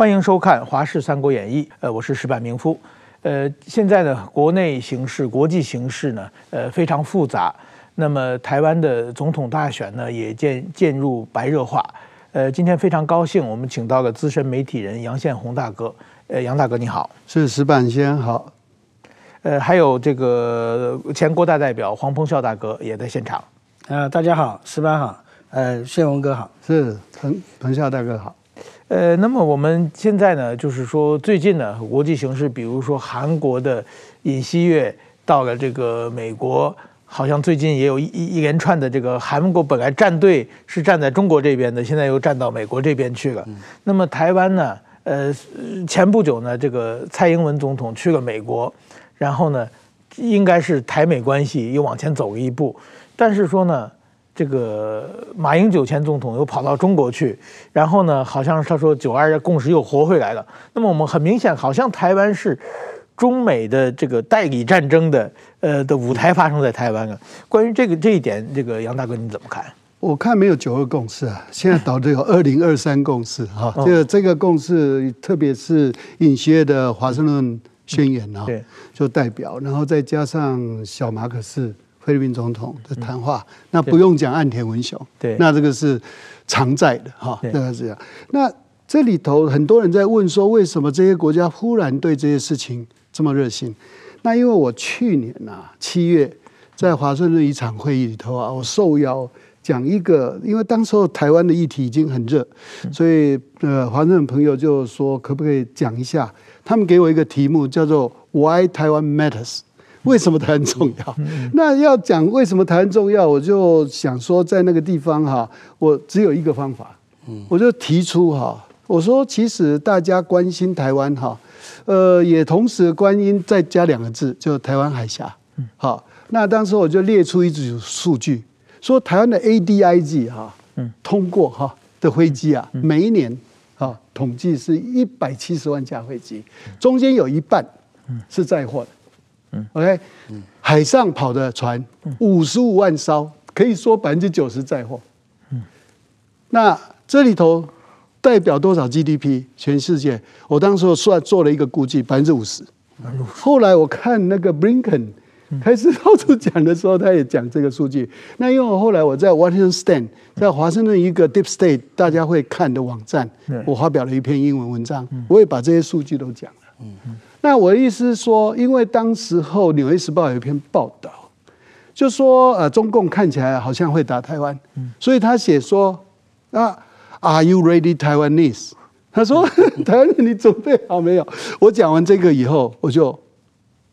欢迎收看《华视三国演义》。呃，我是石板明夫。呃，现在呢，国内形势、国际形势呢，呃，非常复杂。那么，台湾的总统大选呢，也渐渐入白热化。呃，今天非常高兴，我们请到了资深媒体人杨宪宏大哥。呃，杨大哥你好。是石板先好。呃，还有这个前国大代表黄鹏孝大哥也在现场。呃，大家好，石板好。呃，宪宏哥好。是彭彭孝大哥好。呃，那么我们现在呢，就是说最近呢，国际形势，比如说韩国的尹锡悦到了这个美国，好像最近也有一一连串的这个韩国本来站队是站在中国这边的，现在又站到美国这边去了。那么台湾呢，呃，前不久呢，这个蔡英文总统去了美国，然后呢，应该是台美关系又往前走了一步，但是说呢。这个马英九前总统又跑到中国去，然后呢，好像他说九二共识又活回来了。那么我们很明显，好像台湾是中美的这个代理战争的呃的舞台发生在台湾了。关于这个这一点，这个杨大哥你怎么看？我看没有九二共识啊，现在导致有二零二三共识哈。这个这个共识，特别是尹锡悦的华盛顿宣言啊，对，就代表，然后再加上小马可仕。菲律宾总统的谈话，嗯、那不用讲岸田文雄，对，那这个是常在的哈，大概是这样。那这里头很多人在问说，为什么这些国家忽然对这些事情这么热心？那因为我去年呐、啊、七月在华盛顿一场会议里头啊，我受邀讲一个，因为当时候台湾的议题已经很热，所以呃华盛顿朋友就说可不可以讲一下？他们给我一个题目叫做 Why Taiwan Matters。为什么台湾重要？那要讲为什么台湾重要，我就想说，在那个地方哈，我只有一个方法，我就提出哈，我说其实大家关心台湾哈，呃，也同时关心再加两个字，就台湾海峡。好，那当时我就列出一组数据，说台湾的 ADIG 哈，通过哈的飞机啊，每一年啊统计是一百七十万架飞机，中间有一半是载货的。嗯，OK，海上跑的船五十五万艘，可以说百分之九十载货。嗯，那这里头代表多少 GDP？全世界，我当时算做了一个估计，百分之五十。后来我看那个 Blinken 开始到处讲的时候，他也讲这个数据。那因为我后来我在 Washington Stand，在华盛顿一个 Deep State 大家会看的网站，我发表了一篇英文文章，我也把这些数据都讲了。嗯嗯。那我的意思是说，因为当时候《纽约时报》有一篇报道，就说呃，中共看起来好像会打台湾，所以他写说啊，Are you ready, Taiwanese？他说 台湾人，你准备好没有？我讲完这个以后，我就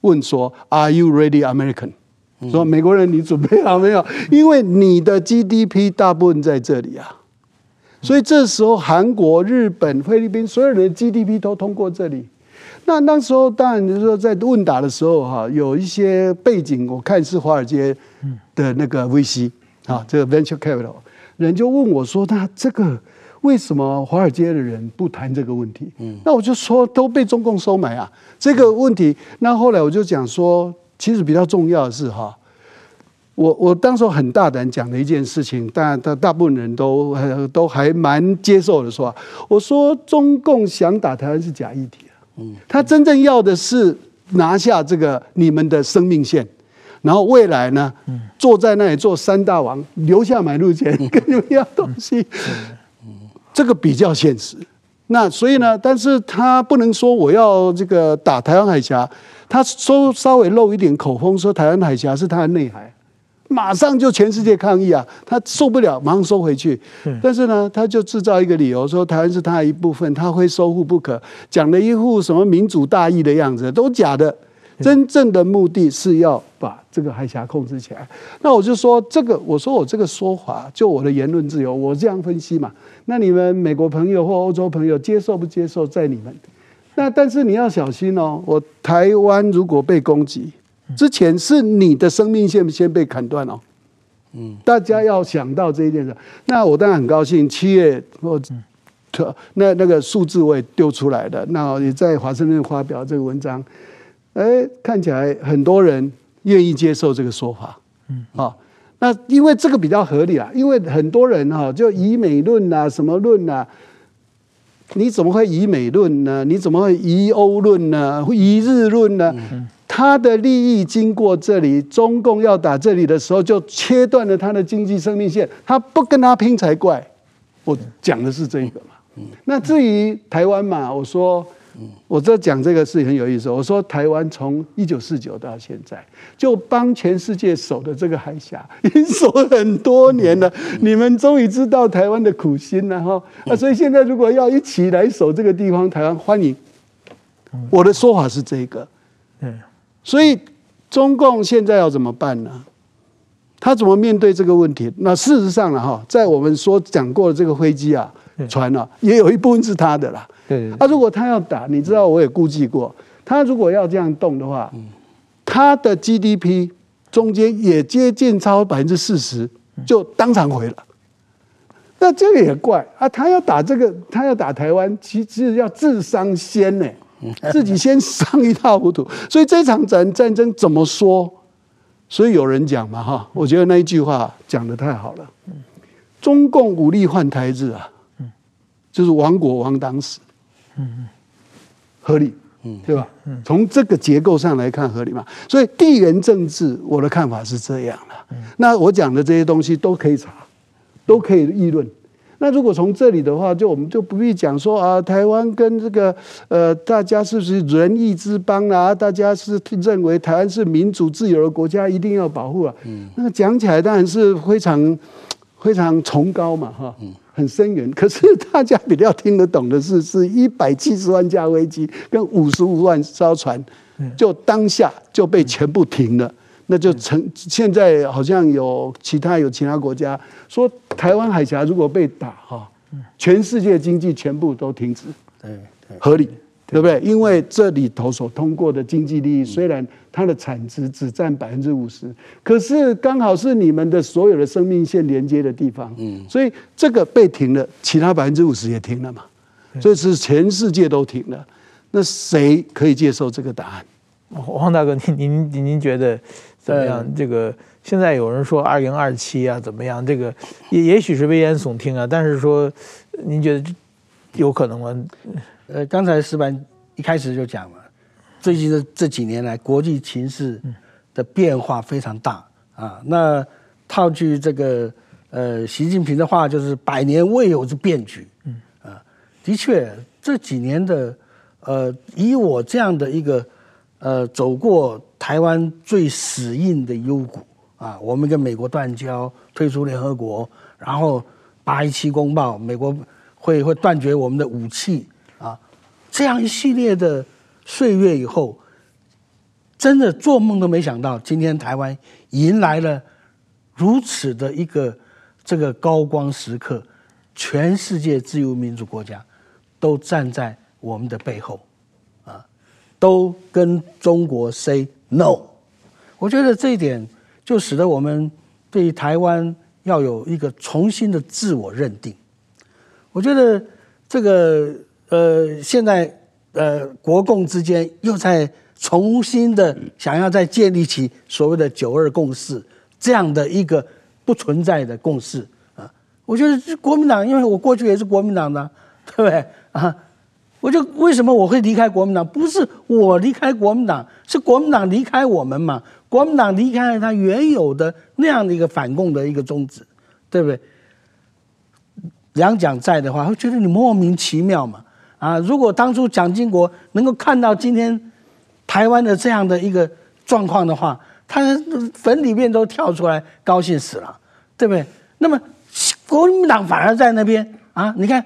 问说，Are you ready, American？说美国人，你准备好没有？因为你的 GDP 大部分在这里啊，所以这时候韩国、日本、菲律宾所有人的 GDP 都通过这里。那那时候当然就是说，在问答的时候哈，有一些背景，我看是华尔街的那个 VC 啊，这个 Venture Capital 人就问我说：“那这个为什么华尔街的人不谈这个问题？”那我就说都被中共收买啊，这个问题。那后来我就讲说，其实比较重要的是哈，我我当时很大胆讲的一件事情，但大大部分人都都还蛮接受的说，我说中共想打台湾是假议题。他真正要的是拿下这个你们的生命线，然后未来呢，坐在那里做三大王，留下买路钱，跟你们要东西，这个比较现实。那所以呢，但是他不能说我要这个打台湾海峡，他说稍微露一点口风，说台湾海峡是他的内海。马上就全世界抗议啊！他受不了，马上收回去。但是呢，他就制造一个理由，说台湾是他的一部分，他非收复不可，讲了一副什么民主大义的样子，都假的。真正的目的是要把这个海峡控制起来。那我就说这个，我说我这个说法，就我的言论自由，我这样分析嘛。那你们美国朋友或欧洲朋友接受不接受，在你们。那但是你要小心哦，我台湾如果被攻击。之前是你的生命线先被砍断哦，嗯，大家要想到这一点的。那我当然很高兴，七月我特那那个数字我也丢出来的，那也在华盛顿发表这个文章，哎，看起来很多人愿意接受这个说法，嗯。啊，那因为这个比较合理啊，因为很多人哈就以美论啊什么论啊，你怎么会以美论呢？你怎么会以欧论呢？以日论呢？他的利益经过这里，中共要打这里的时候，就切断了他的经济生命线。他不跟他拼才怪。我讲的是这个嘛。那至于台湾嘛，我说。我这讲这个是很有意思。我说台湾从一九四九到现在，就帮全世界守的这个海峡，已经守了很多年了。你们终于知道台湾的苦心了哈。啊，所以现在如果要一起来守这个地方，台湾欢迎。我的说法是这个。嗯所以中共现在要怎么办呢？他怎么面对这个问题？那事实上呢，哈，在我们所讲过的这个飞机啊、船啊，也有一部分是他的啦。对，啊，如果他要打，你知道我也估计过，他如果要这样动的话，他的 GDP 中间也接近超百分之四十，就当场毁了。那这个也怪啊，他要打这个，他要打台湾，其实要自伤先呢，自己先伤一塌糊涂。所以这场战战争怎么说？所以有人讲嘛，哈，我觉得那一句话讲的太好了，中共武力换台制啊，就是亡国亡党死。嗯合理，嗯，对吧？嗯，从这个结构上来看合理嘛。所以地缘政治，我的看法是这样的。那我讲的这些东西都可以查，都可以议论。那如果从这里的话，就我们就不必讲说啊，台湾跟这个呃，大家是不是仁义之邦啊？大家是认为台湾是民主自由的国家，一定要保护啊。嗯，那讲起来当然是非常非常崇高嘛，哈。嗯。很深远，可是大家比较听得懂的是，是一百七十万架飞机跟五十五万艘船，就当下就被全部停了。那就成现在好像有其他有其他国家说，台湾海峡如果被打哈，全世界经济全部都停止，合理。对不对？因为这里头所通过的经济利益，虽然它的产值只占百分之五十，可是刚好是你们的所有的生命线连接的地方。嗯，所以这个被停了，其他百分之五十也停了嘛。所以是全世界都停了。那谁可以接受这个答案？黄大哥，您您您觉得怎么样？这个现在有人说二零二七啊，怎么样？这个也也许是危言耸听啊，但是说您觉得有可能吗？呃，刚才石板一开始就讲了，最近的这几年来，国际情势的变化非常大啊。那套句这个呃习近平的话，就是百年未有之变局。嗯啊，的确这几年的呃，以我这样的一个呃走过台湾最死硬的幽谷啊，我们跟美国断交，退出联合国，然后八一七公报，美国会会断绝我们的武器。这样一系列的岁月以后，真的做梦都没想到，今天台湾迎来了如此的一个这个高光时刻，全世界自由民主国家都站在我们的背后，啊，都跟中国 say no。我觉得这一点就使得我们对台湾要有一个重新的自我认定。我觉得这个。呃，现在呃，国共之间又在重新的想要再建立起所谓的“九二共识”这样的一个不存在的共识啊。我觉得国民党，因为我过去也是国民党的，对不对啊？我就为什么我会离开国民党？不是我离开国民党，是国民党离开我们嘛？国民党离开了他原有的那样的一个反共的一个宗旨，对不对？两蒋在的话，会觉得你莫名其妙嘛。啊！如果当初蒋经国能够看到今天台湾的这样的一个状况的话，他坟里面都跳出来，高兴死了，对不对？那么国民党反而在那边啊！你看，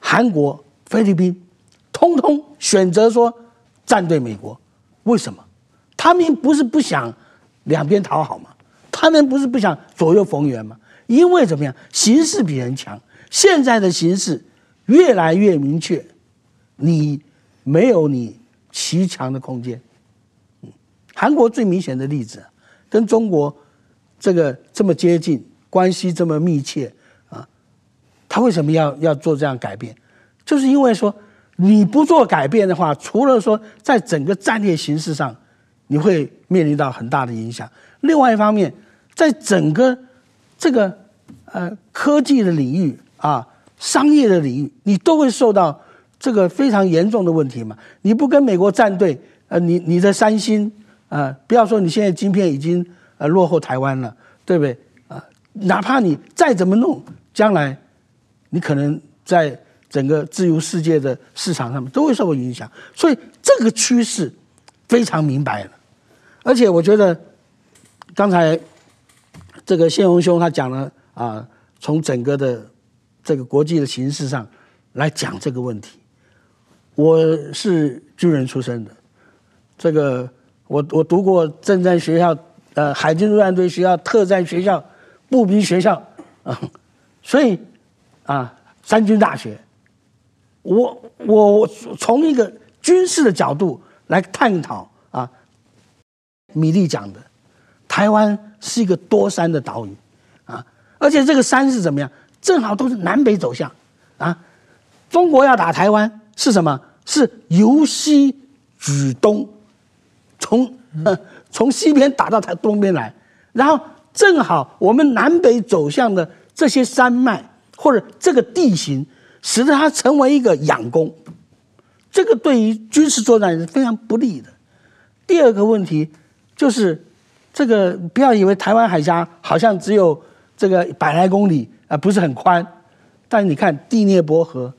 韩国、菲律宾，通通选择说站队美国，为什么？他们不是不想两边讨好吗？他们不是不想左右逢源吗？因为怎么样？形势比人强，现在的形势。越来越明确，你没有你骑墙的空间。韩国最明显的例子，跟中国这个这么接近，关系这么密切啊，他为什么要要做这样改变？就是因为说你不做改变的话，除了说在整个战略形势上你会面临到很大的影响，另外一方面，在整个这个呃科技的领域啊。商业的领域，你都会受到这个非常严重的问题嘛。你不跟美国站队，呃，你你的三星、呃，不要说你现在晶片已经呃落后台湾了，对不对啊、哪怕你再怎么弄，将来你可能在整个自由世界的市场上面都会受到影响。所以这个趋势非常明白了，而且我觉得刚才。这个宪鸿兄他讲了啊，从整个的这个国际的形势上来讲这个问题。我是军人出身的，这个我我读过政战学校、呃海军陆战队学校、特战学校、步兵学校啊，所以啊三军大学，我我从一个军事的角度来探讨啊，米利讲的台湾。是一个多山的岛屿，啊，而且这个山是怎么样？正好都是南北走向，啊，中国要打台湾是什么？是由西举东，从从西边打到台东边来，然后正好我们南北走向的这些山脉或者这个地形，使得它成为一个仰攻，这个对于军事作战是非常不利的。第二个问题就是。这个不要以为台湾海峡好像只有这个百来公里啊，不是很宽，但你看第聂伯河，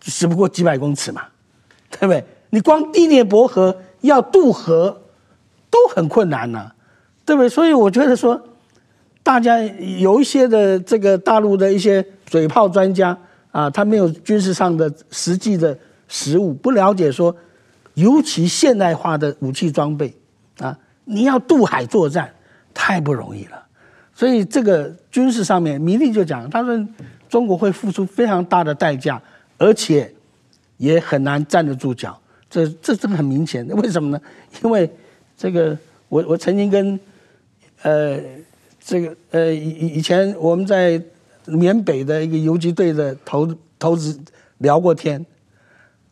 只不过几百公尺嘛，对不对？你光第聂伯河要渡河都很困难呐，对不对？所以我觉得说，大家有一些的这个大陆的一些嘴炮专家啊，他没有军事上的实际的实务，不了解说，尤其现代化的武器装备啊。你要渡海作战，太不容易了，所以这个军事上面，米利就讲，他说中国会付出非常大的代价，而且也很难站得住脚。这这这个很明显，为什么呢？因为这个我我曾经跟呃这个呃以以前我们在缅北的一个游击队的头头子聊过天，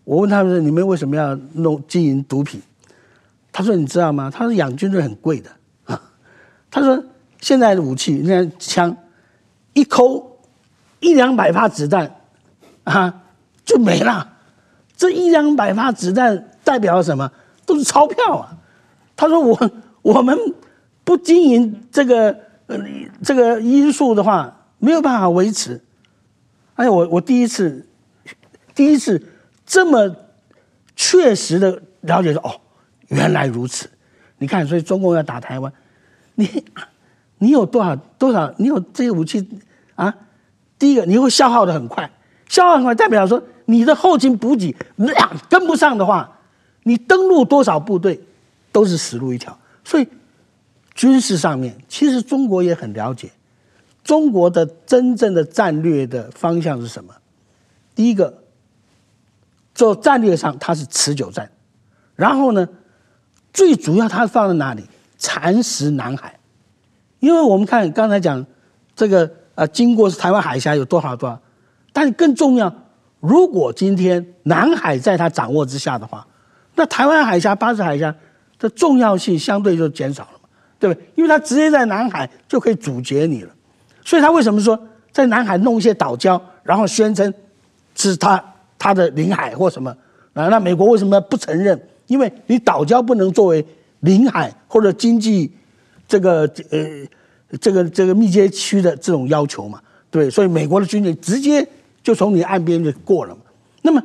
我问他们说，你们为什么要弄经营毒品？他说：“你知道吗？他说养军队很贵的啊。他说现在的武器，你看枪，一抠一两百发子弹啊就没了。这一两百发子弹代表什么？都是钞票啊。他说我我们不经营这个呃这个因素的话，没有办法维持。哎，我我第一次第一次这么确实的了解说哦。”原来如此，你看，所以中共要打台湾，你你有多少多少？你有这些武器啊？第一个，你会消耗的很快，消耗很快，代表说你的后勤补给跟不上的话，你登陆多少部队都是死路一条。所以军事上面，其实中国也很了解，中国的真正的战略的方向是什么？第一个，做战略上它是持久战，然后呢？最主要，它放在哪里？蚕食南海，因为我们看刚才讲这个呃，经过台湾海峡有多少多少，但更重要，如果今天南海在他掌握之下的话，那台湾海峡、巴士海峡的重要性相对就减少了嘛，对不对？因为他直接在南海就可以阻截你了，所以他为什么说在南海弄一些岛礁，然后宣称是他他的领海或什么啊？那美国为什么不承认？因为你岛礁不能作为领海或者经济这个呃这个这个密接区的这种要求嘛，对，所以美国的军队直接就从你岸边就过了嘛。那么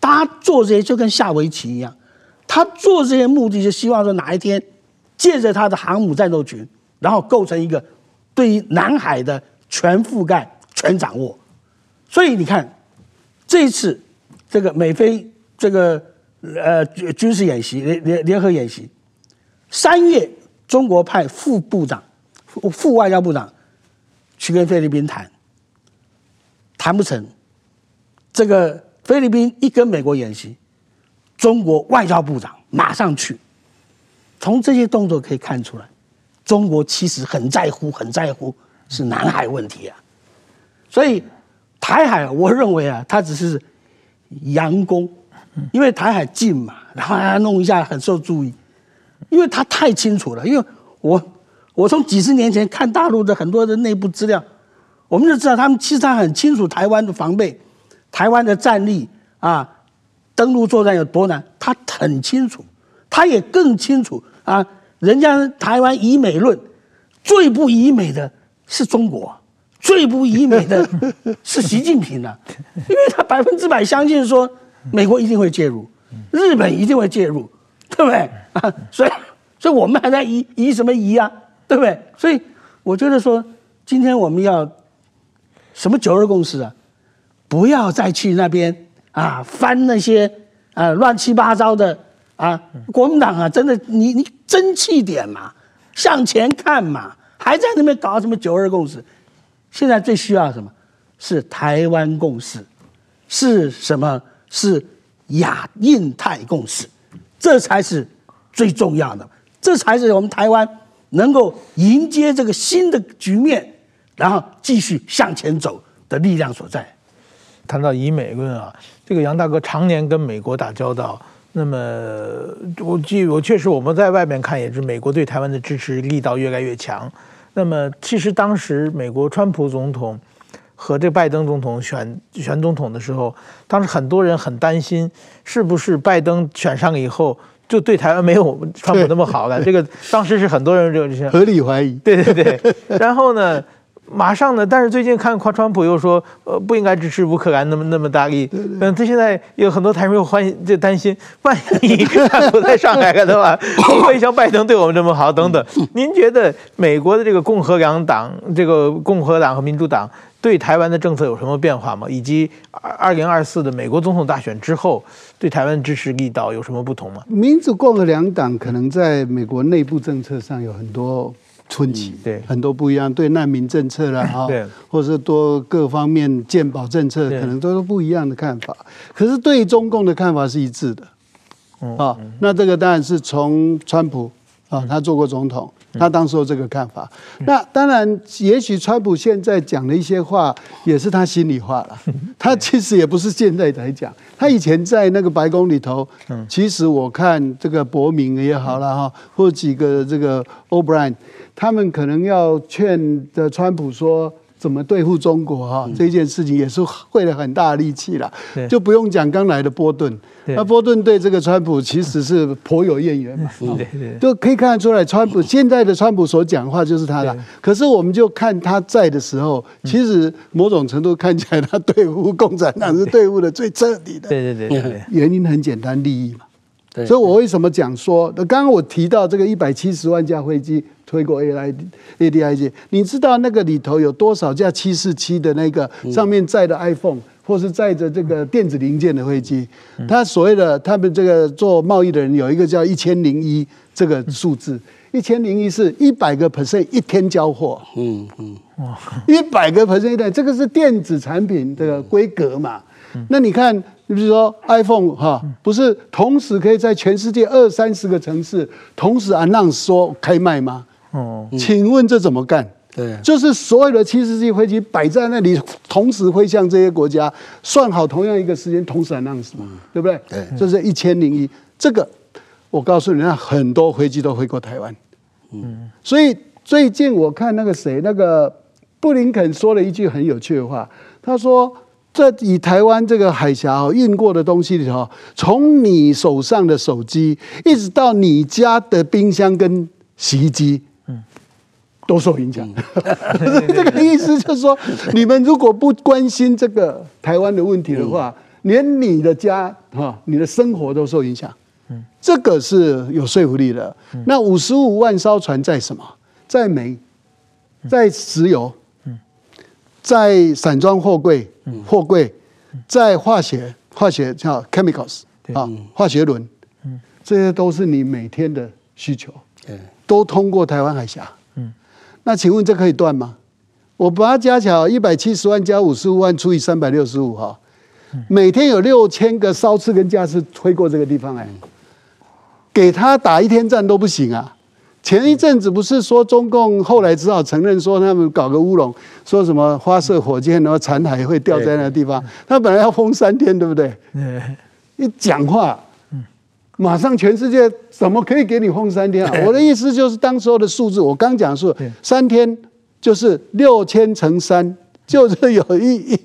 他做这些就跟下围棋一样，他做这些目的就希望说哪一天借着他的航母战斗群，然后构成一个对于南海的全覆盖、全掌握。所以你看这一次这个美菲这个。呃，军事演习联联联合演习，三月中国派副部长、副外交部长去跟菲律宾谈，谈不成。这个菲律宾一跟美国演习，中国外交部长马上去。从这些动作可以看出来，中国其实很在乎、很在乎是南海问题啊。所以台海，我认为啊，它只是佯攻。因为台海近嘛，然后他弄一下很受注意，因为他太清楚了。因为我我从几十年前看大陆的很多的内部资料，我们就知道他们其实他很清楚台湾的防备，台湾的战力啊，登陆作战有多难，他很清楚，他也更清楚啊，人家台湾以美论，最不以美的是中国，最不以美的 是习近平啊，因为他百分之百相信说美国一定会介入，日本一定会介入，对不对啊？所以，所以我们还在疑疑什么疑啊？对不对？所以我觉得说，今天我们要什么九二共识啊？不要再去那边啊翻那些啊乱七八糟的啊！国民党啊，真的，你你争气点嘛，向前看嘛，还在那边搞什么九二共识？现在最需要什么？是台湾共识，是什么？是亚印太共识，这才是最重要的，这才是我们台湾。能够迎接这个新的局面，然后继续向前走的力量所在。谈到以美论啊，这个杨大哥常年跟美国打交道，那么我记我确实我们在外面看也是美国对台湾的支持力道越来越强。那么其实当时美国川普总统和这拜登总统选选总统的时候，当时很多人很担心，是不是拜登选上以后。就对台湾没有 川普那么好了，这个当时是很多人就就合理怀疑。对对对，然后呢，马上呢，但是最近看川普又说，呃，不应该支持乌克兰那么那么大力。嗯，他现在有很多台湾又欢就担心，万一川普在上海了的话，会不会像拜登对我们这么好？等等，您觉得美国的这个共和两党，这个共和党和民主党？对台湾的政策有什么变化吗？以及二零二四的美国总统大选之后，对台湾支持力道有什么不同吗？民主共和两党可能在美国内部政策上有很多分歧，嗯、对很多不一样，对难民政策啦，哈，或者是多各方面健保政策，可能都是不一样的看法。可是对中共的看法是一致的，啊，那这个当然是从川普啊，他做过总统。他当时有这个看法，那当然，也许川普现在讲的一些话也是他心里话了。他其实也不是现在才讲，他以前在那个白宫里头，其实我看这个伯明也好了哈，或几个这个 O'Brien，他们可能要劝的川普说。怎么对付中国哈？这件事情也是费了很大力气了，就不用讲刚来的波顿。那波顿对这个川普其实是颇有怨言嘛，就可以看得出来，川普现在的川普所讲话就是他的。可是我们就看他在的时候，其实某种程度看起来他对付共产党是对付的最彻底的。对对对，原因很简单，利益嘛。所以我为什么讲说，刚刚我提到这个一百七十万架飞机。推过 A I A D I G，你知道那个里头有多少架七四七的那个上面载的 iPhone，或是载着这个电子零件的飞机？他所谓的他们这个做贸易的人有一个叫一千零一这个数字，一千零一是一百个 percent 一天交货。嗯嗯，哇，一百个 percent 一天，这个是电子产品的规格嘛？那你看，你比如说 iPhone 哈，不是同时可以在全世界二三十个城市同时 announce 说开卖吗？哦，请问这怎么干？对，就是所有的七十架飞机摆在那里，同时飞向这些国家，算好同样一个时间，同时 announce 嘛，对不对？对，就是一千零一。这个我告诉你，那很多飞机都飞过台湾。嗯，所以最近我看那个谁，那个布林肯说了一句很有趣的话，他说：“这以台湾这个海峡运过的东西里头，从你手上的手机，一直到你家的冰箱跟洗衣机。”都受影响，这个意思就是说，你们如果不关心这个台湾的问题的话，连你的家哈，你的生活都受影响。这个是有说服力的。那五十五万艘船在什么？在煤，在石油，在散装货柜，货柜，在化学，化学叫 chemicals 啊，化学轮，这些都是你每天的需求，都通过台湾海峡。那请问这可以断吗？我把它加起来，一百七十万加五十五万除以三百六十五哈，每天有六千个烧刺跟架次飞过这个地方哎，给他打一天战都不行啊！前一阵子不是说中共后来只好承认说他们搞个乌龙，说什么发射火箭然后残骸会掉在那个地方，他本来要封三天对不对？一讲话。马上全世界怎么可以给你封三天啊？我的意思就是当时候的数字，我刚讲说三天就是六千乘三就是有一一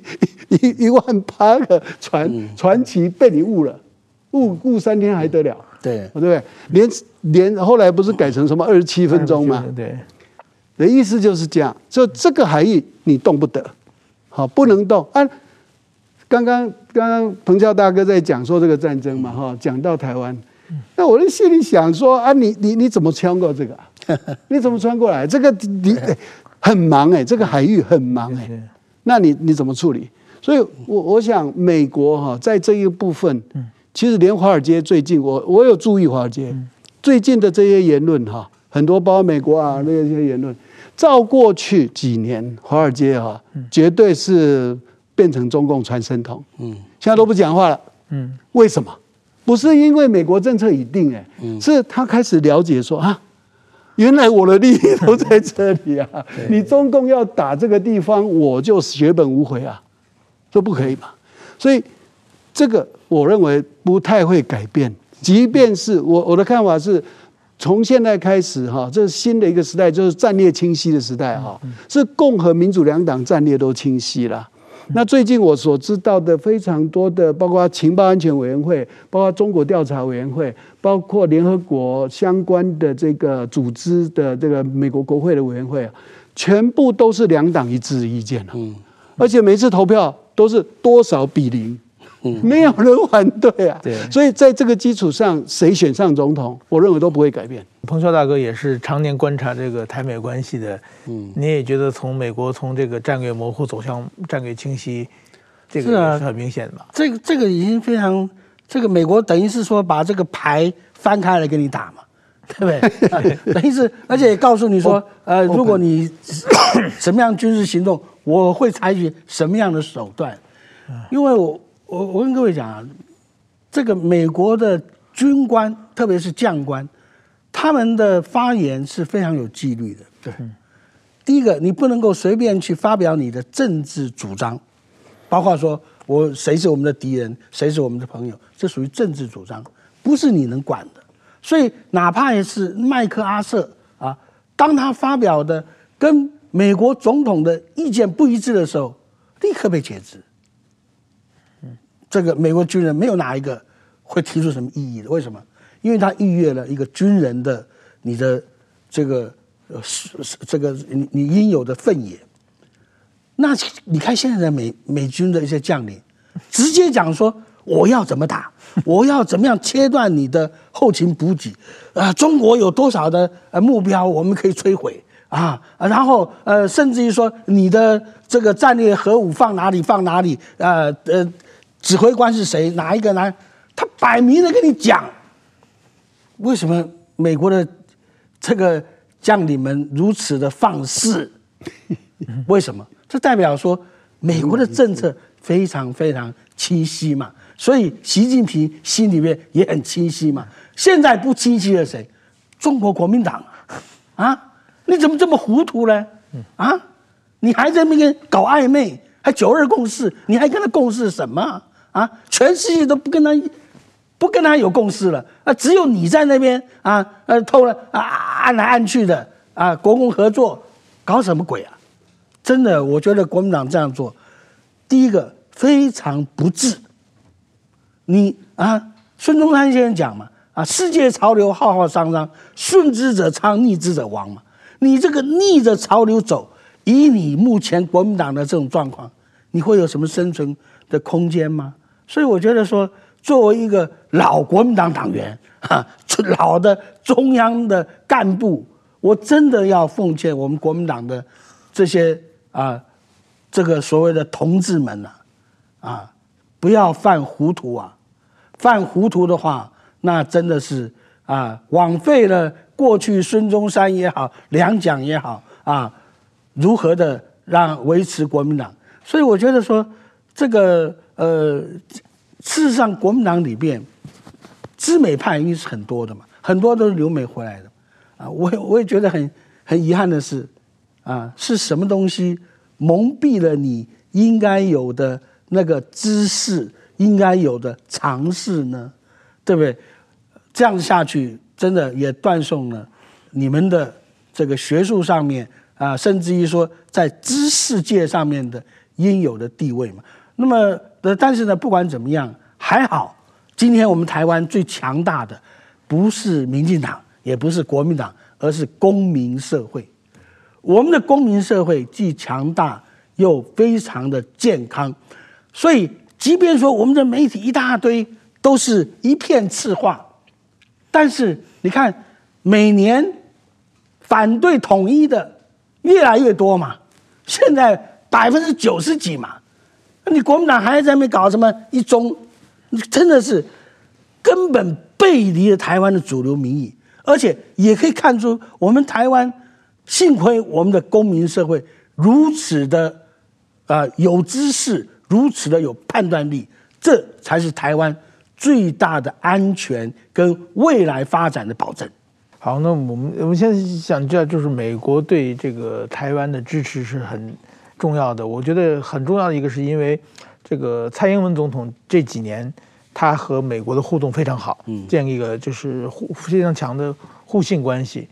一一万八个传传奇被你误了，误误三天还得了？对，对不对？连连后来不是改成什么二十七分钟吗？对，的意思就是这样，就这个含义你动不得，好，不能动啊。刚刚刚刚彭教大哥在讲说这个战争嘛，哈，讲到台湾，那我就心里想说啊，你你你怎么穿过这个？你怎么穿过来？这个你很忙哎，这个海域很忙哎，那你你怎么处理？所以我我想美国哈在这一部分，其实连华尔街最近我我有注意华尔街最近的这些言论哈，很多包括美国啊那些言论，照过去几年华尔街哈绝对是。变成中共传声筒，嗯，现在都不讲话了，嗯，为什么？不是因为美国政策已定，哎，是他开始了解说啊，原来我的利益都在这里啊，你中共要打这个地方，我就血本无回啊，这不可以嘛？所以这个我认为不太会改变，即便是我我的看法是，从现在开始哈，这是新的一个时代，就是战略清晰的时代哈，是共和民主两党战略都清晰了。那最近我所知道的非常多的，包括情报安全委员会，包括中国调查委员会，包括联合国相关的这个组织的这个美国国会的委员会，全部都是两党一致意见了。嗯，而且每次投票都是多少比零。没有人反对啊，对，所以在这个基础上，谁选上总统，我认为都不会改变。鹏啸大哥也是常年观察这个台美关系的，嗯，你也觉得从美国从这个战略模糊走向战略清晰，这个也是很明显的嘛？这个这个已经非常，这个美国等于是说把这个牌翻开来给你打嘛，对不对？等于是，而且也告诉你说，呃，如果你 什么样军事行动，我会采取什么样的手段，因为我。我我跟各位讲啊，这个美国的军官，特别是将官，他们的发言是非常有纪律的。对，第一个，你不能够随便去发表你的政治主张，包括说我谁是我们的敌人，谁是我们的朋友，这属于政治主张，不是你能管的。所以，哪怕也是麦克阿瑟啊，当他发表的跟美国总统的意见不一致的时候，立刻被解职。这个美国军人没有哪一个会提出什么异议的，为什么？因为他逾越了一个军人的你的这个呃是这个你你应有的分野。那你看现在的美美军的一些将领，直接讲说我要怎么打，我要怎么样切断你的后勤补给啊？中国有多少的呃目标我们可以摧毁啊？然后呃，甚至于说你的这个战略核武放哪里放哪里呃呃。指挥官是谁？哪一个呢？他摆明了跟你讲，为什么美国的这个将领们如此的放肆？为什么？这代表说美国的政策非常非常清晰嘛。所以习近平心里面也很清晰嘛。现在不清晰的谁？中国国民党啊！你怎么这么糊涂呢？啊！你还在那边搞暧昧，还九二共识，你还跟他共识什么？啊，全世界都不跟他，不跟他有共识了啊！只有你在那边啊，呃，偷了啊，按来按去的啊，国共合作，搞什么鬼啊？真的，我觉得国民党这样做，第一个非常不智。你啊，孙中山先生讲嘛，啊，世界潮流浩浩汤汤，顺之者昌，逆之者亡嘛。你这个逆着潮流走，以你目前国民党的这种状况，你会有什么生存的空间吗？所以我觉得说，作为一个老国民党党员，哈，老的中央的干部，我真的要奉劝我们国民党的这些啊，这个所谓的同志们呐，啊，不要犯糊涂啊！犯糊涂的话，那真的是啊，枉费了过去孙中山也好，两蒋也好啊，如何的让维持国民党。所以我觉得说，这个。呃，事实上，国民党里边，知美派因为是很多的嘛，很多都是留美回来的，啊，我我也觉得很很遗憾的是，啊，是什么东西蒙蔽了你应该有的那个知识，应该有的常识呢？对不对？这样下去，真的也断送了你们的这个学术上面啊，甚至于说在知识界上面的应有的地位嘛。那么，但是呢，不管怎么样，还好，今天我们台湾最强大的不是民进党，也不是国民党，而是公民社会。我们的公民社会既强大又非常的健康，所以即便说我们的媒体一大堆都是一片赤化，但是你看每年反对统一的越来越多嘛，现在百分之九十几嘛，你国民党还在那边搞什么一中，你真的是根本背离了台湾的主流民意，而且也可以看出我们台湾。幸亏我们的公民社会如此的啊、有知识，如此的有判断力，这才是台湾最大的安全跟未来发展的保证。好，那我们我们现在想知道，就是美国对这个台湾的支持是很重要的。我觉得很重要的一个是因为这个蔡英文总统这几年他和美国的互动非常好，嗯，建立一个就是互非常强的互信关系。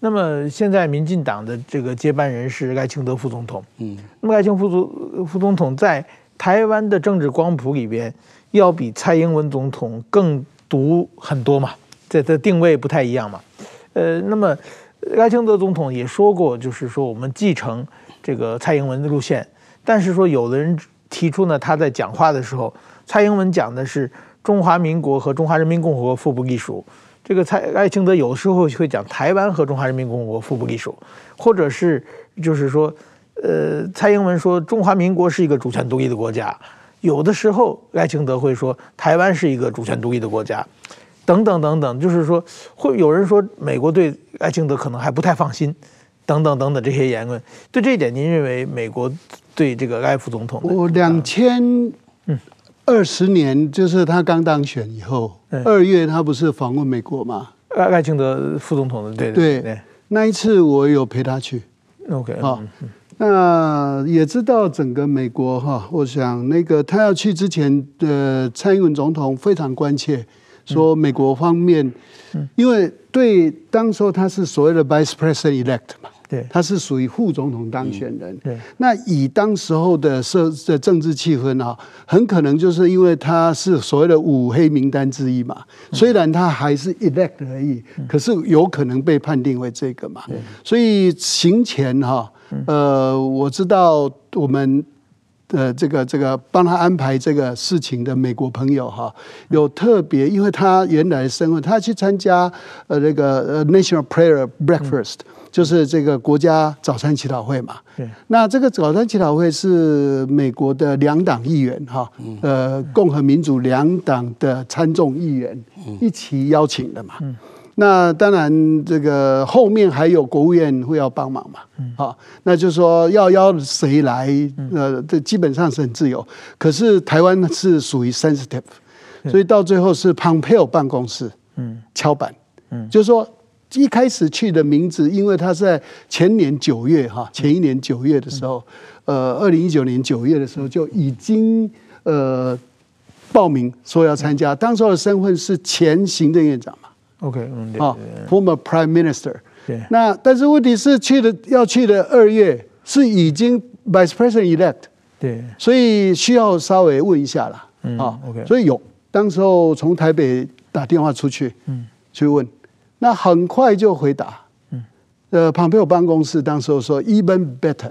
那么现在民进党的这个接班人是赖清德副总统，嗯，那么赖清德副总副总统在台湾的政治光谱里边，要比蔡英文总统更独很多嘛，这这定位不太一样嘛，呃，那么赖清德总统也说过，就是说我们继承这个蔡英文的路线，但是说有的人提出呢，他在讲话的时候，蔡英文讲的是中华民国和中华人民共和国互不隶属。这个蔡赖清德有时候会讲台湾和中华人民共和国互不隶属，或者是就是说，呃，蔡英文说中华民国是一个主权独立的国家，有的时候赖清德会说台湾是一个主权独立的国家，等等等等，就是说会有人说美国对赖清德可能还不太放心，等等等等这些言论。对这一点，您认为美国对这个赖副总统？我两千嗯。二十年，就是他刚当选以后，二月他不是访问美国吗？赖赖清德副总统的，对对对，那一次我有陪他去。OK，好，那也知道整个美国哈，我想那个他要去之前的蔡英文总统非常关切，说美国方面，因为对当时候他是所谓的 Vice President Elect 嘛。对，他是属于副总统当选人。对，那以当时候的社的政治气氛啊，很可能就是因为他是所谓的五黑名单之一嘛。虽然他还是 elect 而已，可是有可能被判定为这个嘛。所以行前哈，呃，我知道我们呃这个这个帮他安排这个事情的美国朋友哈，有特别，因为他原来的身份，他去参加呃那个呃 National Prayer Breakfast。就是这个国家早餐祈祷会嘛，那这个早餐祈祷会是美国的两党议员哈，呃，共和民主两党的参众议员一起邀请的嘛。那当然，这个后面还有国务院会要帮忙嘛，好，那就是说要邀谁来，呃，这基本上是很自由。可是台湾是属于 sensitive，所以到最后是 Pompeo 办公室敲板，嗯。就是说。一开始去的名字，因为他是在前年九月哈，前一年九月的时候，呃，二零一九年九月的时候就已经呃报名说要参加，当时候的身份是前行政院长嘛。OK，嗯，啊，Former Prime Minister。对。那但是问题是去的要去的二月是已经 Vice President Elect。对。所以需要稍微问一下了。嗯。啊，OK。所以有，当时候从台北打电话出去，嗯，去问。那很快就回答，嗯，呃，庞佩奥办公室当时候说 even better，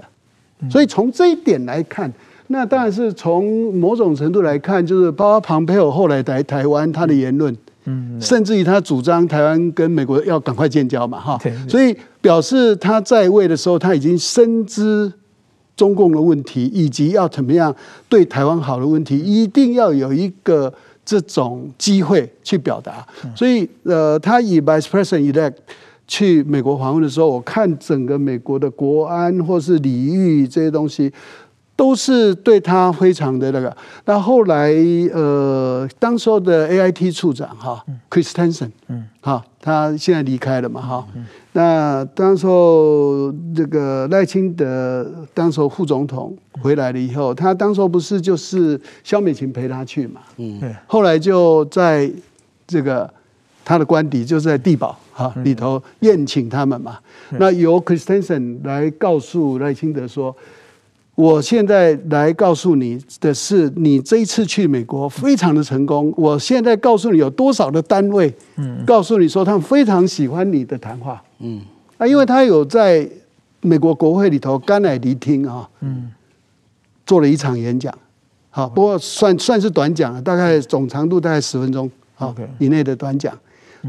所以从这一点来看，那当然是从某种程度来看，就是包括庞佩奥后来来台湾他的言论，嗯，甚至于他主张台湾跟美国要赶快建交嘛，哈，所以表示他在位的时候他已经深知中共的问题，以及要怎么样对台湾好的问题，一定要有一个。这种机会去表达，所以呃，他以 Vice President elect 去美国访问的时候，我看整个美国的国安或是礼遇这些东西，都是对他非常的那个。那后来呃，当时候的 AIT 处长哈，Chris Tenson，嗯，哈，他现在离开了嘛哈。那当时候这个赖清德当时候副总统回来了以后，他当时候不是就是萧美琴陪他去嘛？嗯，后来就在这个他的官邸就是在地堡哈里头宴请他们嘛。那由 Christensen 来告诉赖清德说：“我现在来告诉你的是，你这一次去美国非常的成功。我现在告诉你有多少的单位，告诉你说他们非常喜欢你的谈话。嗯，啊，因为他有在美国国会里头甘乃迪厅啊，嗯，做了一场演讲。好，不过算算是短讲，大概总长度大概十分钟好以内的短讲。”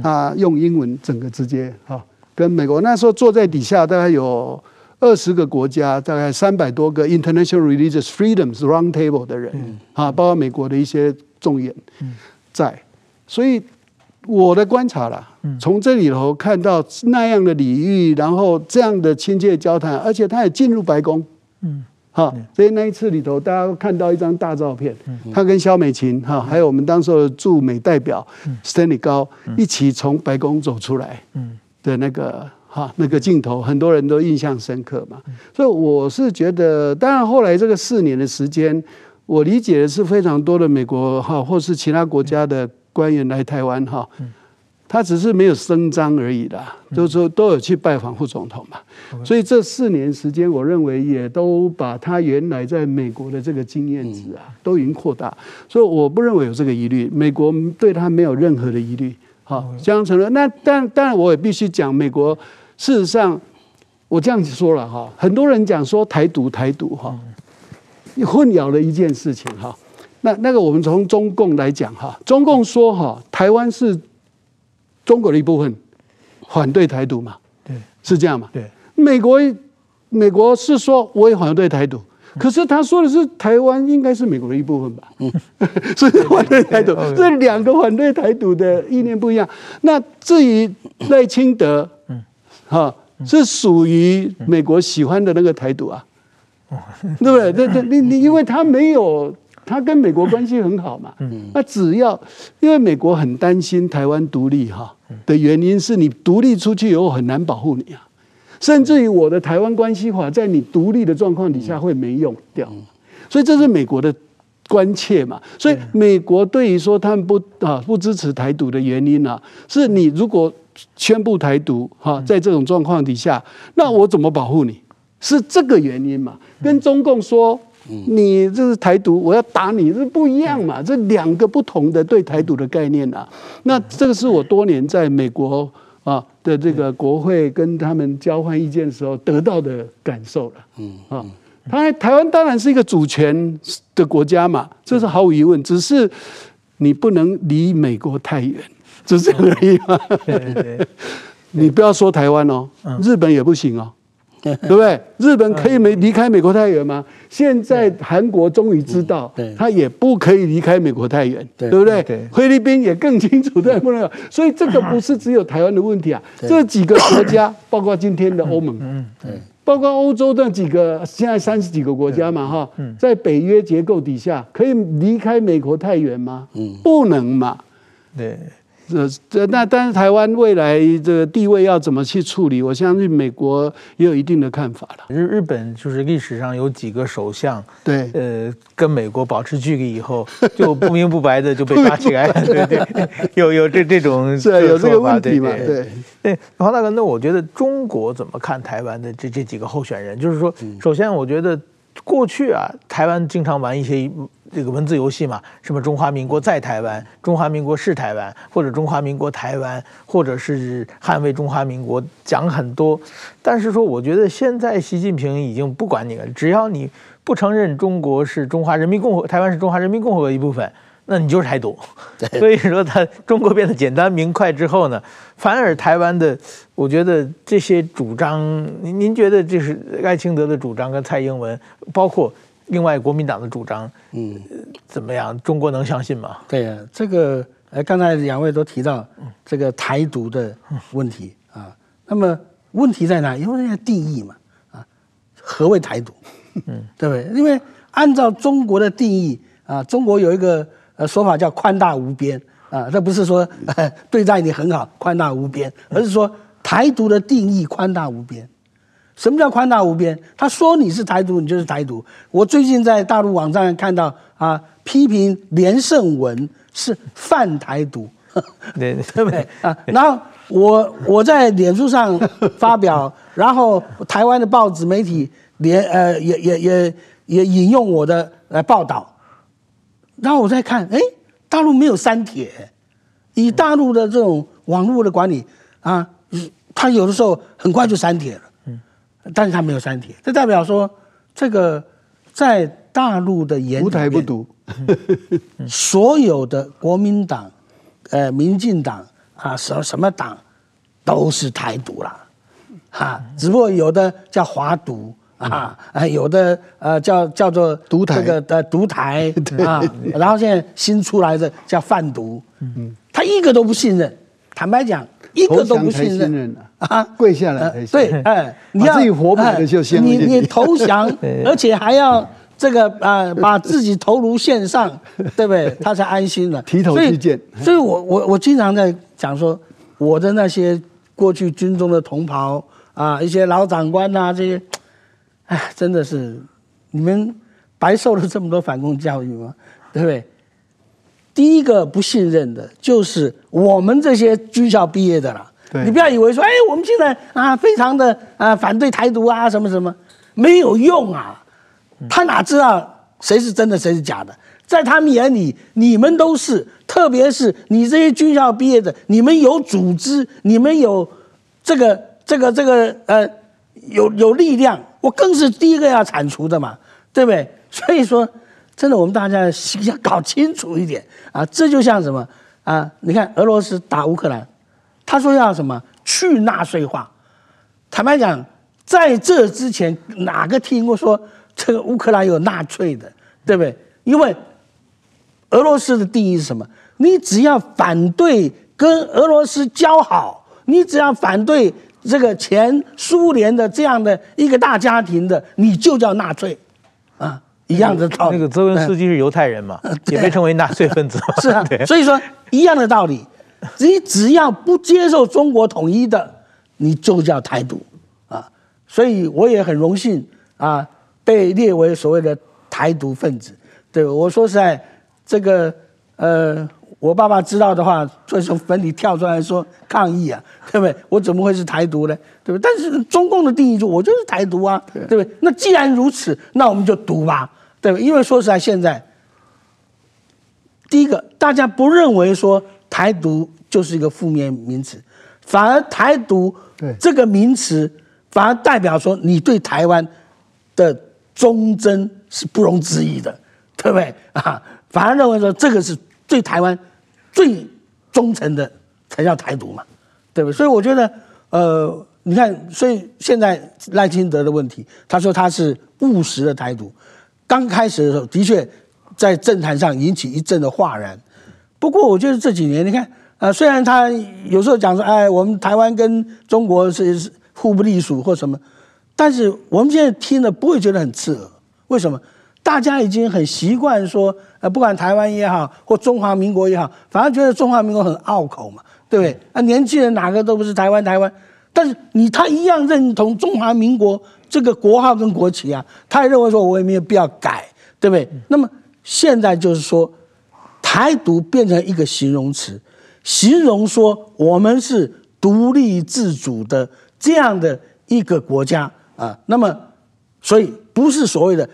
啊用英文整个直接哈，跟美国那时候坐在底下，大概有二十个国家，大概三百多个 International Religious Freedoms Roundtable 的人啊，包括美国的一些重演在，所以我的观察啦，从这里头看到那样的礼遇，然后这样的亲切交谈，而且他也进入白宫，嗯。哈，所以那一次里头，大家都看到一张大照片，他跟萧美琴哈，还有我们当时的驻美代表 Stanley 高一起从白宫走出来，的那个哈那个镜头，很多人都印象深刻嘛。所以我是觉得，当然后来这个四年的时间，我理解的是非常多的美国哈或是其他国家的官员来台湾哈。他只是没有声张而已啦，都说都有去拜访副总统嘛，所以这四年时间，我认为也都把他原来在美国的这个经验值啊，都已经扩大，所以我不认为有这个疑虑，美国对他没有任何的疑虑。好，相承认。那但当然，我也必须讲，美国事实上，我这样子说了哈，很多人讲说台独台独哈，混淆了一件事情哈。那那个我们从中共来讲哈，中共说哈，台湾是。中国的一部分反对台独嘛？对，是这样嘛？对，美国美国是说我也反对台独，可是他说的是台湾应该是美国的一部分吧？嗯，所以反对台独，这两个反对台独的意念不一样。那至于赖清德，嗯，哈，是属于美国喜欢的那个台独啊，对不对？对对，你你因为他没有。他跟美国关系很好嘛，那只要因为美国很担心台湾独立哈的原因是你独立出去以后很难保护你啊，甚至于我的台湾关系法在你独立的状况底下会没用掉，所以这是美国的关切嘛。所以美国对于说他们不啊不支持台独的原因啊，是你如果宣布台独哈，在这种状况底下，那我怎么保护你？是这个原因嘛？跟中共说。你这是台独，我要打你，这不一样嘛？这两个不同的对台独的概念啊。那这个是我多年在美国啊的这个国会跟他们交换意见的时候得到的感受了。嗯啊，他台湾当然是一个主权的国家嘛，这是毫无疑问。只是你不能离美国太远，就这样而已嘛。对对对，你不要说台湾哦，日本也不行哦。对不对？日本可以没离开美国太远吗？现在韩国终于知道，他也不可以离开美国太远，对不对？菲律宾也更清楚，对不对？所以这个不是只有台湾的问题啊，这几个国家，包括今天的欧盟，对包括欧洲的几个，现在三十几个国家嘛，哈，在北约结构底下，可以离开美国太远吗？不能嘛，对。这这那但是台湾未来这个地位要怎么去处理？我相信美国也有一定的看法了。日日本就是历史上有几个首相，对，呃，跟美国保持距离以后，就不明不白的就被抓起来了，对对，有有这这种是有这个问题嘛？对对，黄大哥，那我觉得中国怎么看台湾的这这几个候选人？就是说，首先我觉得过去啊，台湾经常玩一些。这个文字游戏嘛，什么中华民国在台湾，中华民国是台湾，或者中华民国台湾，或者是捍卫中华民国，讲很多。但是说，我觉得现在习近平已经不管你了，只要你不承认中国是中华人民共和，台湾是中华人民共和国的一部分，那你就是台独。所以说，他中国变得简单明快之后呢，反而台湾的，我觉得这些主张，您您觉得这是赖清德的主张跟蔡英文，包括。另外，国民党的主张，嗯，怎么样？中国能相信吗？对啊，这个，呃，刚才两位都提到这个台独的问题啊。那么问题在哪？因为要定义嘛，啊，何谓台独？嗯，对不对？因为按照中国的定义啊，中国有一个呃说法叫宽大无边啊，这不是说 对待你很好，宽大无边，而是说台独的定义宽大无边。什么叫宽大无边？他说你是台独，你就是台独。我最近在大陆网站看到啊，批评连胜文是泛台独，对对不对啊？然后我我在脸书上发表，然后台湾的报纸媒体连呃也也也也引用我的来报道，然后我再看，哎，大陆没有删帖，以大陆的这种网络的管理啊，他有的时候很快就删帖了，嗯，但是他没有删帖，这代表说这个在大陆的言无台不读。所有的国民党、呃，民进党啊，什么什么党，都是台独啦，哈，只不过有的叫华独啊，啊，有的呃叫叫做独台。这个的独台 啊，然后现在新出来的叫贩独，嗯，他一个都不信任，坦白讲，一个都不信任啊，跪下来，对，哎，你要自己活埋的就先，你你投降，而且还要。这个啊、呃，把自己头颅献上，对不对？他才安心了。提头去见。所以我我我经常在讲说，我的那些过去军中的同袍啊，一些老长官呐，这些，哎，真的是你们白受了这么多反共教育吗？对不对？第一个不信任的就是我们这些军校毕业的了。你不要以为说，哎，我们现在啊，非常的啊反对台独啊，什么什么，没有用啊。他哪知道谁是真的，谁是假的？在他们眼里，你们都是，特别是你这些军校毕业的，你们有组织，你们有这个、这个、这个，呃，有有力量，我更是第一个要铲除的嘛，对不对？所以说，真的，我们大家要搞清楚一点啊，这就像什么啊？你看俄罗斯打乌克兰，他说要什么去纳粹化，坦白讲，在这之前哪个听过说？这个乌克兰有纳粹的，对不对？因为俄罗斯的定义是什么？你只要反对跟俄罗斯交好，你只要反对这个前苏联的这样的一个大家庭的，你就叫纳粹，啊，一样的道理。那个泽文斯基是犹太人嘛，也被称为纳粹分子。是啊，所以说一样的道理，你只要不接受中国统一的，你就叫台独啊。所以我也很荣幸啊。被列为所谓的台独分子，对，我说实在，这个呃，我爸爸知道的话，就从坟里跳出来说抗议啊，对不对？我怎么会是台独呢？对不对？但是中共的定义就我就是台独啊，对不对？那既然如此，那我们就独吧，对不对？因为说实在，现在第一个，大家不认为说台独就是一个负面名词，反而台独这个名词反而代表说你对台湾的。忠贞是不容置疑的，对不对啊？反而认为说这个是对台湾最忠诚的才叫台独嘛，对不对？所以我觉得，呃，你看，所以现在赖清德的问题，他说他是务实的台独，刚开始的时候的确在政坛上引起一阵的哗然。不过我觉得这几年，你看，呃，虽然他有时候讲说，哎，我们台湾跟中国是互不隶属或什么。但是我们现在听了不会觉得很刺耳，为什么？大家已经很习惯说，呃，不管台湾也好，或中华民国也好，反而觉得中华民国很拗口嘛，对不对？啊，年轻人哪个都不是台湾台湾，但是你他一样认同中华民国这个国号跟国旗啊，他也认为说我也没有必要改，对不对？那么现在就是说，台独变成一个形容词，形容说我们是独立自主的这样的一个国家。啊，那么，所以不是所谓的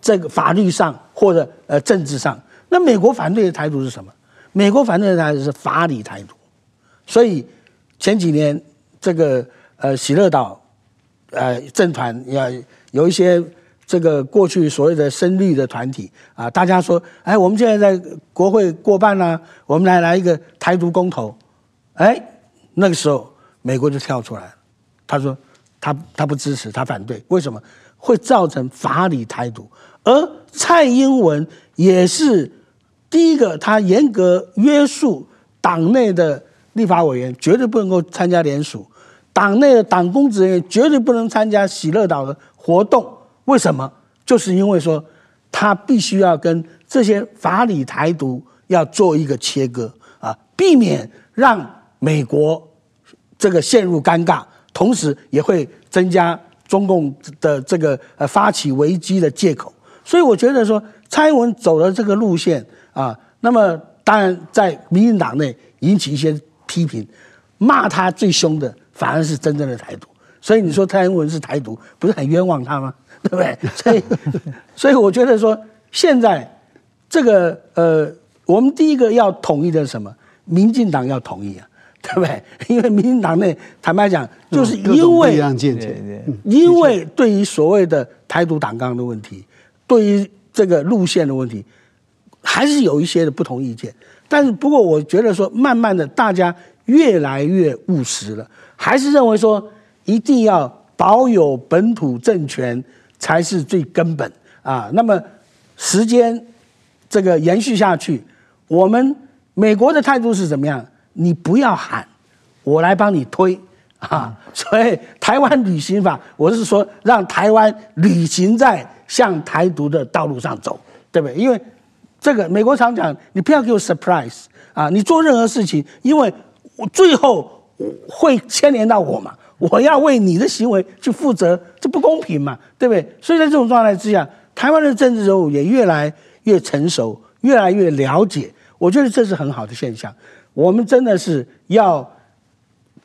这个法律上或者呃政治上，那美国反对的台独是什么？美国反对的台独是法理台独。所以前几年这个呃喜乐岛呃政团要有一些这个过去所谓的深绿的团体啊，大家说，哎，我们现在在国会过半了，我们来来一个台独公投，哎，那个时候美国就跳出来了，他说。他他不支持，他反对，为什么？会造成法理台独。而蔡英文也是第一个，他严格约束党内的立法委员，绝对不能够参加联署；党内的党公职人员绝对不能参加喜乐岛的活动。为什么？就是因为说他必须要跟这些法理台独要做一个切割啊，避免让美国这个陷入尴尬。同时也会增加中共的这个呃发起危机的借口，所以我觉得说蔡英文走的这个路线啊，那么当然在民进党内引起一些批评，骂他最凶的反而是真正的台独。所以你说蔡英文是台独，不是很冤枉他吗？对不对？所以，所以我觉得说，现在这个呃，我们第一个要统一的是什么？民进党要统一啊，对不对？因为民进党内坦白讲，就是因为因为对于所谓的台独党纲的问题，对于这个路线的问题，还是有一些的不同意见。但是不过，我觉得说，慢慢的大家越来越务实了，还是认为说。一定要保有本土政权才是最根本啊！那么时间这个延续下去，我们美国的态度是怎么样？你不要喊，我来帮你推啊！所以台湾旅行法，我是说让台湾旅行在向台独的道路上走，对不对？因为这个美国常讲，你不要给我 surprise 啊！你做任何事情，因为我最后会牵连到我嘛。我要为你的行为去负责，这不公平嘛，对不对？所以在这种状态之下，台湾的政治人物也越来越成熟，越来越了解。我觉得这是很好的现象。我们真的是要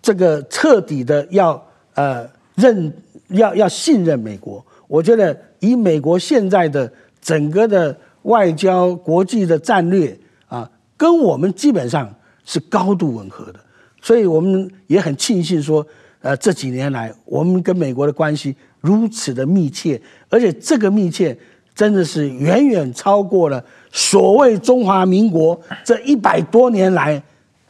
这个彻底的要呃认要要信任美国。我觉得以美国现在的整个的外交国际的战略啊，跟我们基本上是高度吻合的，所以我们也很庆幸说。呃，这几年来，我们跟美国的关系如此的密切，而且这个密切真的是远远超过了所谓中华民国这一百多年来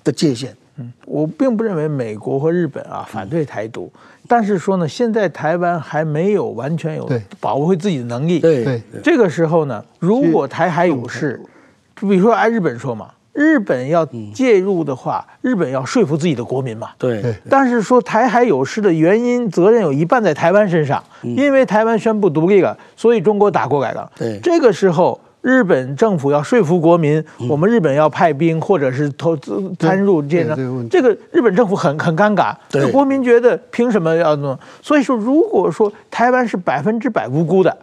的界限。嗯，我并不认为美国和日本啊反对台独，但是说呢，现在台湾还没有完全有保护自己的能力。对对，这个时候呢，如果台海有事，就比如说按日本说嘛。日本要介入的话，日本要说服自己的国民嘛。对。但是说台海有事的原因，责任有一半在台湾身上，因为台湾宣布独立了，所以中国打过来了。对。这个时候，日本政府要说服国民，我们日本要派兵或者是投资参入这个，这个日本政府很很尴尬。对。国民觉得凭什么要弄？所以说，如果说台湾是百分之百无辜的，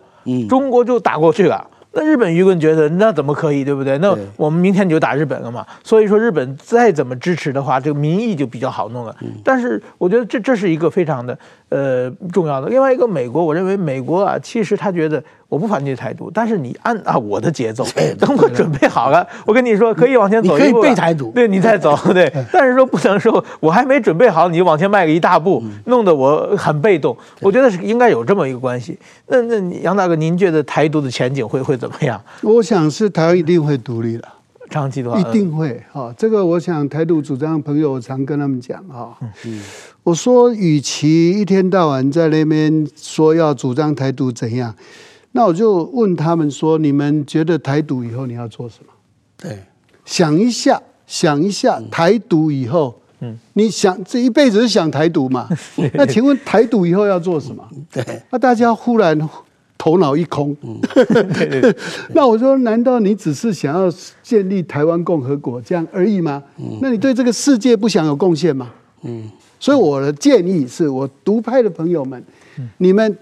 中国就打过去了。那日本舆论觉得那怎么可以，对不对？那我们明天就打日本了嘛。所以说日本再怎么支持的话，这个民意就比较好弄了。但是我觉得这这是一个非常的呃重要的。另外一个美国，我认为美国啊，其实他觉得。我不反对台独，但是你按啊我的节奏，等我准备好了，我跟你说可以往前走一步，你可以背台独，对，你再走，对。但是说不能说我还没准备好，你就往前迈个一大步，弄得我很被动。我觉得是应该有这么一个关系。那那杨大哥，您觉得台独的前景会会怎么样？我想是台湾一定会独立的，长期的话一定会哈。这个我想台独主张的朋友，我常跟他们讲哈。嗯，我说与其一天到晚在那边说要主张台独怎样。那我就问他们说：“你们觉得台独以后你要做什么？”对，想一下，想一下台独以后，嗯，你想这一辈子是想台独嘛？那请问台独以后要做什么？对，那大家忽然头脑一空。那我说：难道你只是想要建立台湾共和国这样而已吗？那你对这个世界不想有贡献吗？嗯，所以我的建议是我独派的朋友们，你们。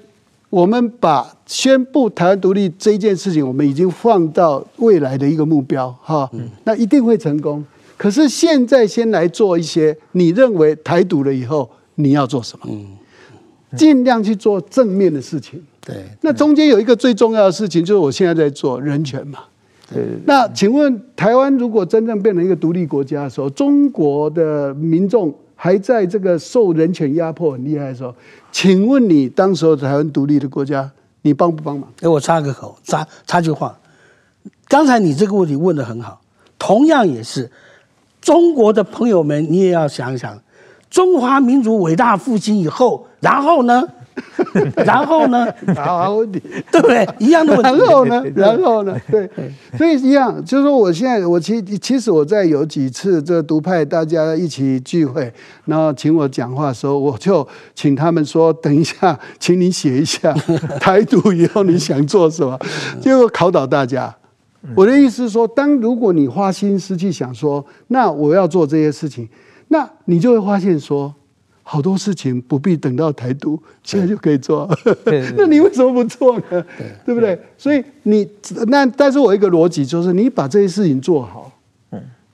我们把宣布台湾独立这一件事情，我们已经放到未来的一个目标，哈，那一定会成功。可是现在先来做一些你认为台独了以后你要做什么？尽量去做正面的事情。对，那中间有一个最重要的事情，就是我现在在做人权嘛。对，那请问台湾如果真正变成一个独立国家的时候，中国的民众还在这个受人权压迫很厉害的时候，请问你当时候台湾独立的国家，你帮不帮忙？给我插个口，插插句话。刚才你这个问题问得很好，同样也是中国的朋友们，你也要想一想，中华民族伟大复兴以后，然后呢？然后呢？好问题，对不对？一样的问题。然后呢？然后呢？对，所以一样，就是说，我现在我其其实我在有几次这独派大家一起聚会，然后请我讲话的时候，我就请他们说：等一下，请你写一下 台独以后你想做什么，结果考倒大家。我的意思是说，当如果你花心思去想说，那我要做这些事情，那你就会发现说。好多事情不必等到台独，现在就可以做。那你为什么不做呢？对，对不对？所以你那，但是我一个逻辑就是，你把这些事情做好，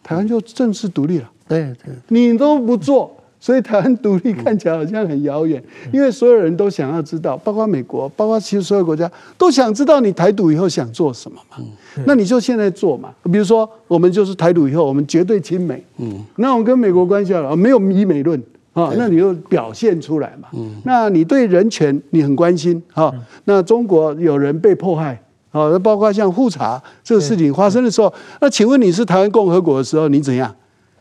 台湾就正式独立了。对对，你都不做。所以台湾独立看起来好像很遥远，因为所有人都想要知道，包括美国，包括其实所有国家都想知道你台独以后想做什么嘛。那你就现在做嘛。比如说，我们就是台独以后，我们绝对亲美。嗯。那我们跟美国关系好了，没有以美论啊，那你就表现出来嘛。嗯。那你对人权你很关心啊？那中国有人被迫害啊？那包括像富察这个事情发生的时候，那请问你是台湾共和国的时候，你怎样？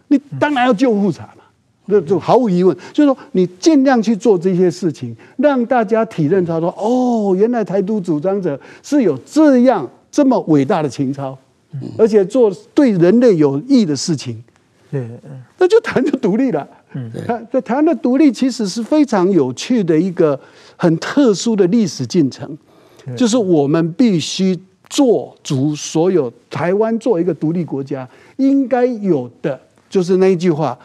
你当然要救富察嘛。那就毫无疑问，就是说你尽量去做这些事情，让大家体认他说，哦，原来台独主张者是有这样这么伟大的情操，而且做对人类有益的事情。对，那就台湾就独立了。嗯，对，台湾的独立其实是非常有趣的一个很特殊的历史进程，就是我们必须做足所有台湾作为一个独立国家应该有的，就是那一句话。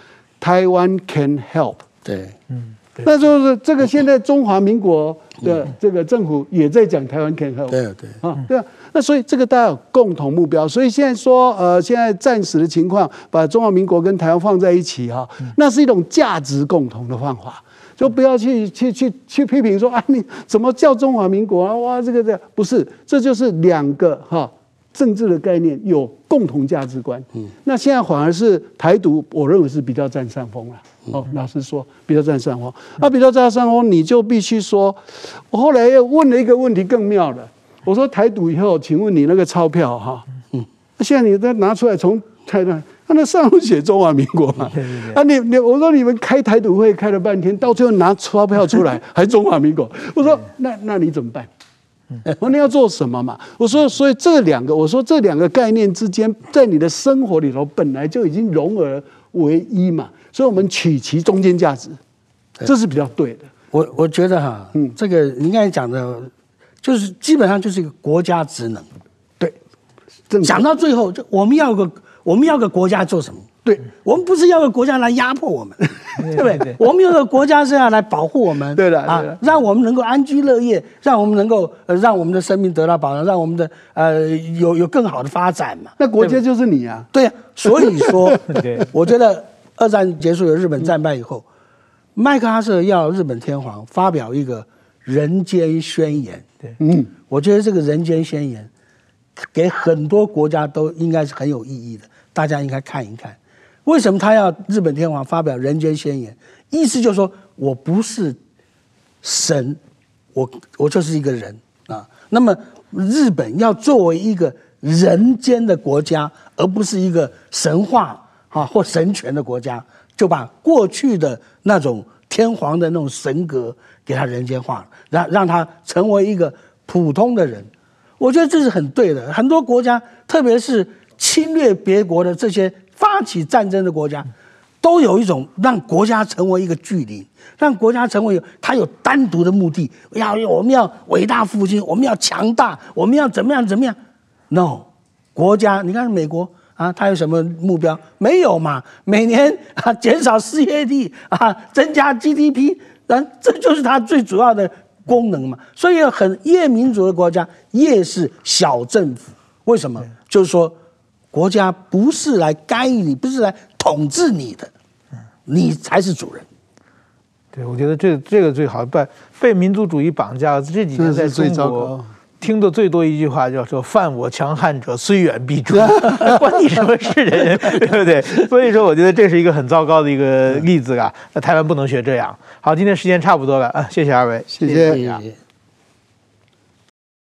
台湾 can help，对，嗯，那就是这个现在中华民国的这个政府也在讲台湾 can help，对对。啊，对啊，那所以这个大家有共同目标，所以现在说呃，现在暂时的情况，把中华民国跟台湾放在一起哈，那是一种价值共同的方法，就不要去去去去批评说啊，你怎么叫中华民国啊？哇，这个这不是，这就是两个哈。政治的概念有共同价值观，嗯，那现在反而是台独，我认为是比较占上风了。哦，老师说，比较占上风。那比较占上风，你就必须说，我后来又问了一个问题更妙的，我说台独以后，请问你那个钞票哈，嗯，现在你再拿出来从台湾，他那上面写中华民国嘛，对对对，啊，你你我说你们开台独会开了半天，到最后拿钞票出来 还中华民国，我说那那你怎么办？我说你要做什么嘛？我说，所以这两个，我说这两个概念之间，在你的生活里头本来就已经融而为一嘛。所以，我们取其中间价值，这是比较对的。我我觉得哈，嗯，这个你刚才讲的，就是基本上就是一个国家职能。对，讲到最后，就我们要个我们要个国家做什么？对，我们不是要个国家来压迫我们，对不对？我们有个国家是要来保护我们，对的啊，让我们能够安居乐业，让我们能够呃，让我们的生命得到保障，让我们的呃有有更好的发展嘛。那国家就是你啊，对呀。所以说，我觉得二战结束，有日本战败以后，麦克阿瑟要日本天皇发表一个人间宣言。对，嗯，我觉得这个人间宣言给很多国家都应该是很有意义的，大家应该看一看。为什么他要日本天皇发表人间宣言？意思就是说我不是神，我我就是一个人啊。那么日本要作为一个人间的国家，而不是一个神话啊或神权的国家，就把过去的那种天皇的那种神格给他人间化，让让他成为一个普通的人。我觉得这是很对的。很多国家，特别是侵略别国的这些。发起战争的国家，都有一种让国家成为一个距离，让国家成为它有单独的目的。要我们要伟大复兴，我们要强大，我们要怎么样怎么样？No，国家，你看美国啊，它有什么目标？没有嘛？每年啊减少失业率啊，增加 GDP，啊，这就是它最主要的功能嘛。所以很越民主的国家越是小政府，为什么？就是说。国家不是来干预你，不是来统治你的，你才是主人。对，我觉得这这个最好，被被民族主义绑架。这几年在中国听的最多一句话叫做“犯我强汉者，虽远必诛”，关你什么事人？对不对？所以说，我觉得这是一个很糟糕的一个例子啊。那台湾不能学这样。好，今天时间差不多了啊，谢谢二位，谢谢。谢谢。